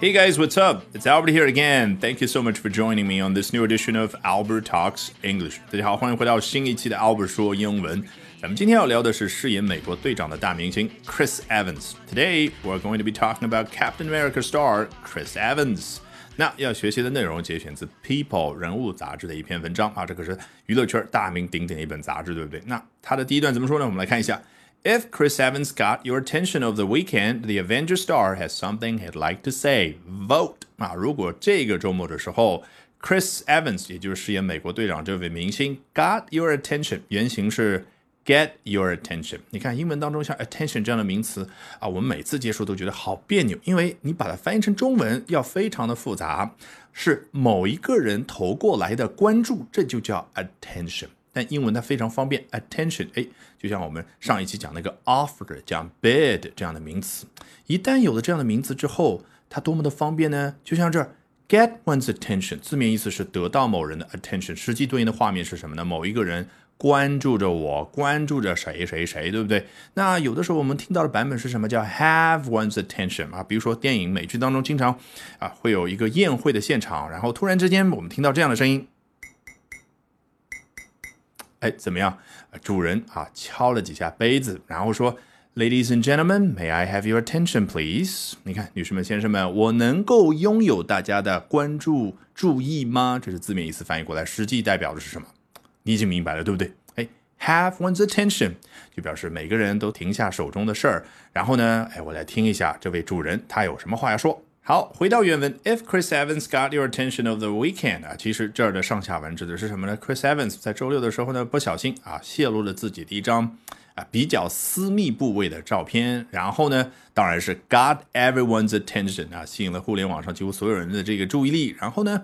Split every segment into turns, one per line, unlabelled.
Hey guys, what's up? It's Albert here again. Thank you so much for joining me on this new edition of Albert Talks English. 大家好，欢迎回到新一期的 Albert 说英文。咱们今天要聊的是饰演美国队长的大明星 Chris Evans. Today we're going to be talking about Captain America star Chris Evans. 那要学习的内容节选自《People》人物杂志的一篇文章啊，这可是娱乐圈大名鼎鼎的一本杂志，对不对？那它的第一段怎么说呢？我们来看一下。 If Chris Evans got your attention over the weekend, the Avenger star has something he'd like to say. Vote 啊！如果这个周末的时候，Chris Evans，也就是饰演美国队长这位明星，got your attention，原型是 get your attention。你看英文当中像 attention 这样的名词啊，我们每次接触都觉得好别扭，因为你把它翻译成中文要非常的复杂，是某一个人投过来的关注，这就叫 attention。但英文它非常方便，attention，哎，就像我们上一期讲那个 offer 讲 bid 这样的名词，一旦有了这样的名词之后，它多么的方便呢？就像这儿 get one's attention，字面意思是得到某人的 attention，实际对应的画面是什么呢？某一个人关注着我，关注着谁谁谁，对不对？那有的时候我们听到的版本是什么？叫 have one's attention 啊，比如说电影美剧当中经常啊会有一个宴会的现场，然后突然之间我们听到这样的声音。哎，怎么样？主人啊，敲了几下杯子，然后说：“Ladies and gentlemen, may I have your attention, please？” 你看，女士们、先生们，我能够拥有大家的关注、注意吗？这是字面意思翻译过来，实际代表的是什么？你已经明白了，对不对？哎，have one's attention 就表示每个人都停下手中的事儿，然后呢，哎，我来听一下这位主人他有什么话要说。好，回到原文，If Chris Evans got your attention over the weekend 啊，其实这儿的上下文指的是什么呢？Chris Evans 在周六的时候呢，不小心啊，泄露了自己的一张啊比较私密部位的照片，然后呢，当然是 got everyone's attention 啊，吸引了互联网上几乎所有人的这个注意力。然后呢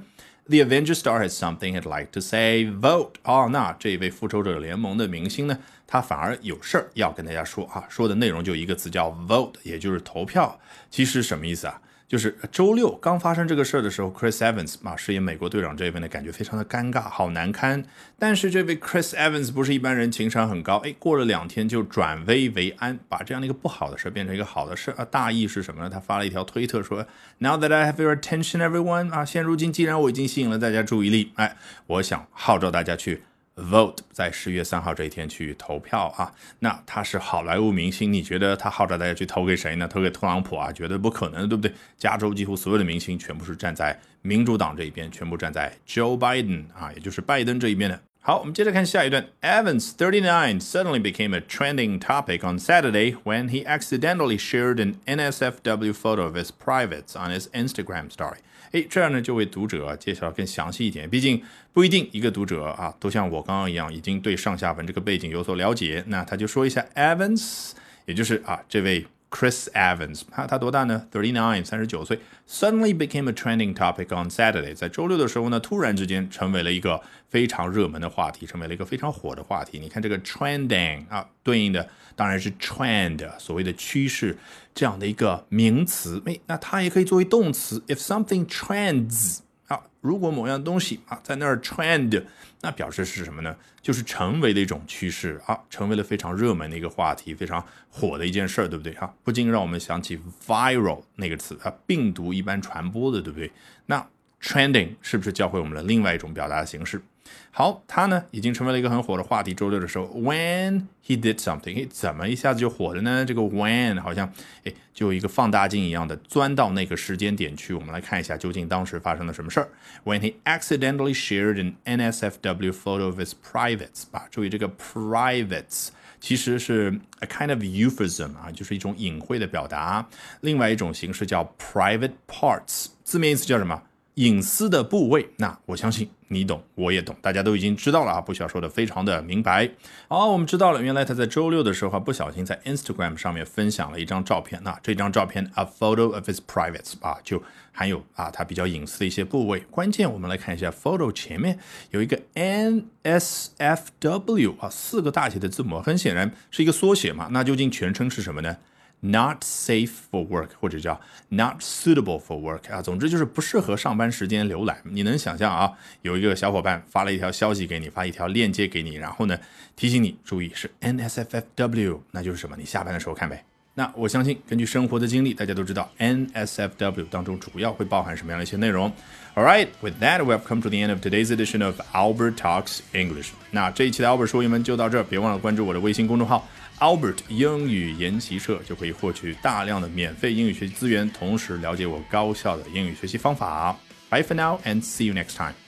，The Avenger star has something he'd like to say. Vote 哦，那这位复仇者联盟的明星呢，他反而有事儿要跟大家说啊，说的内容就一个词叫 vote，也就是投票。其实什么意思啊？就是周六刚发生这个事儿的时候，Chris Evans 啊饰演美国队长这一位呢，感觉非常的尴尬，好难堪。但是这位 Chris Evans 不是一般人，情商很高。哎，过了两天就转危为安，把这样的一个不好的事变成一个好的事啊。大意是什么呢？他发了一条推特说：“Now that I have your attention, everyone 啊，现如今既然我已经吸引了大家注意力，哎，我想号召大家去。” Vote 在十月三号这一天去投票啊，那他是好莱坞明星，你觉得他号召大家去投给谁呢？投给特朗普啊？绝对不可能，对不对？加州几乎所有的明星全部是站在民主党这一边，全部站在 Joe Biden 啊，也就是拜登这一边的。好，我们接着看下一段。Evans, 39, suddenly became a trending topic on Saturday when he accidentally shared an NSFW photo of his privates on his Instagram story. 哎，这样呢就为读者介绍更详细一点。毕竟不一定一个读者啊都像我刚刚一样，已经对上下文这个背景有所了解。那他就说一下，Evans，也就是啊这位。 Chris Evans，他他多大呢？Thirty nine，三十九岁。Suddenly became a trending topic on Saturday，在周六的时候呢，突然之间成为了一个非常热门的话题，成为了一个非常火的话题。你看这个 trending 啊，对应的当然是 trend，所谓的趋势这样的一个名词。哎，那它也可以作为动词。If something trends。如果某样东西啊在那儿 trend，那表示是什么呢？就是成为了一种趋势啊，成为了非常热门的一个话题，非常火的一件事儿，对不对哈？不禁让我们想起 viral 那个词啊，病毒一般传播的，对不对？那 trending 是不是教会我们了另外一种表达形式？好，他呢已经成为了一个很火的话题。周六的时候，when he did something，哎，怎么一下子就火了呢？这个 when 好像哎，就一个放大镜一样的钻到那个时间点去。我们来看一下究竟当时发生了什么事儿。When he accidentally shared an NSFW photo of his privates，啊，注意这个 privates 其实是 a kind of euphemism 啊，就是一种隐晦的表达。另外一种形式叫 private parts，字面意思叫什么？隐私的部位，那我相信你懂，我也懂，大家都已经知道了啊，不需要说的非常的明白。好，我们知道了，原来他在周六的时候不小心在 Instagram 上面分享了一张照片，那这张照片 a photo of his privates 啊，就含有啊他比较隐私的一些部位。关键我们来看一下 photo 前面有一个 NSFW 啊，四个大写的字母，很显然是一个缩写嘛，那究竟全称是什么呢？Not safe for work，或者叫 not suitable for work 啊，总之就是不适合上班时间浏览。你能想象啊，有一个小伙伴发了一条消息给你，发一条链接给你，然后呢提醒你注意是 NSFW，那就是什么？你下班的时候看呗。那我相信，根据生活的经历，大家都知道 NSFW 当中主要会包含什么样的一些内容。All right, with that, we have come to the end of today's edition of Albert Talks English. 那这一期的 Albert 说英文就到这儿，别忘了关注我的微信公众号 Albert 英语研习社，就可以获取大量的免费英语学习资源，同时了解我高效的英语学习方法。Bye for now and see you next time.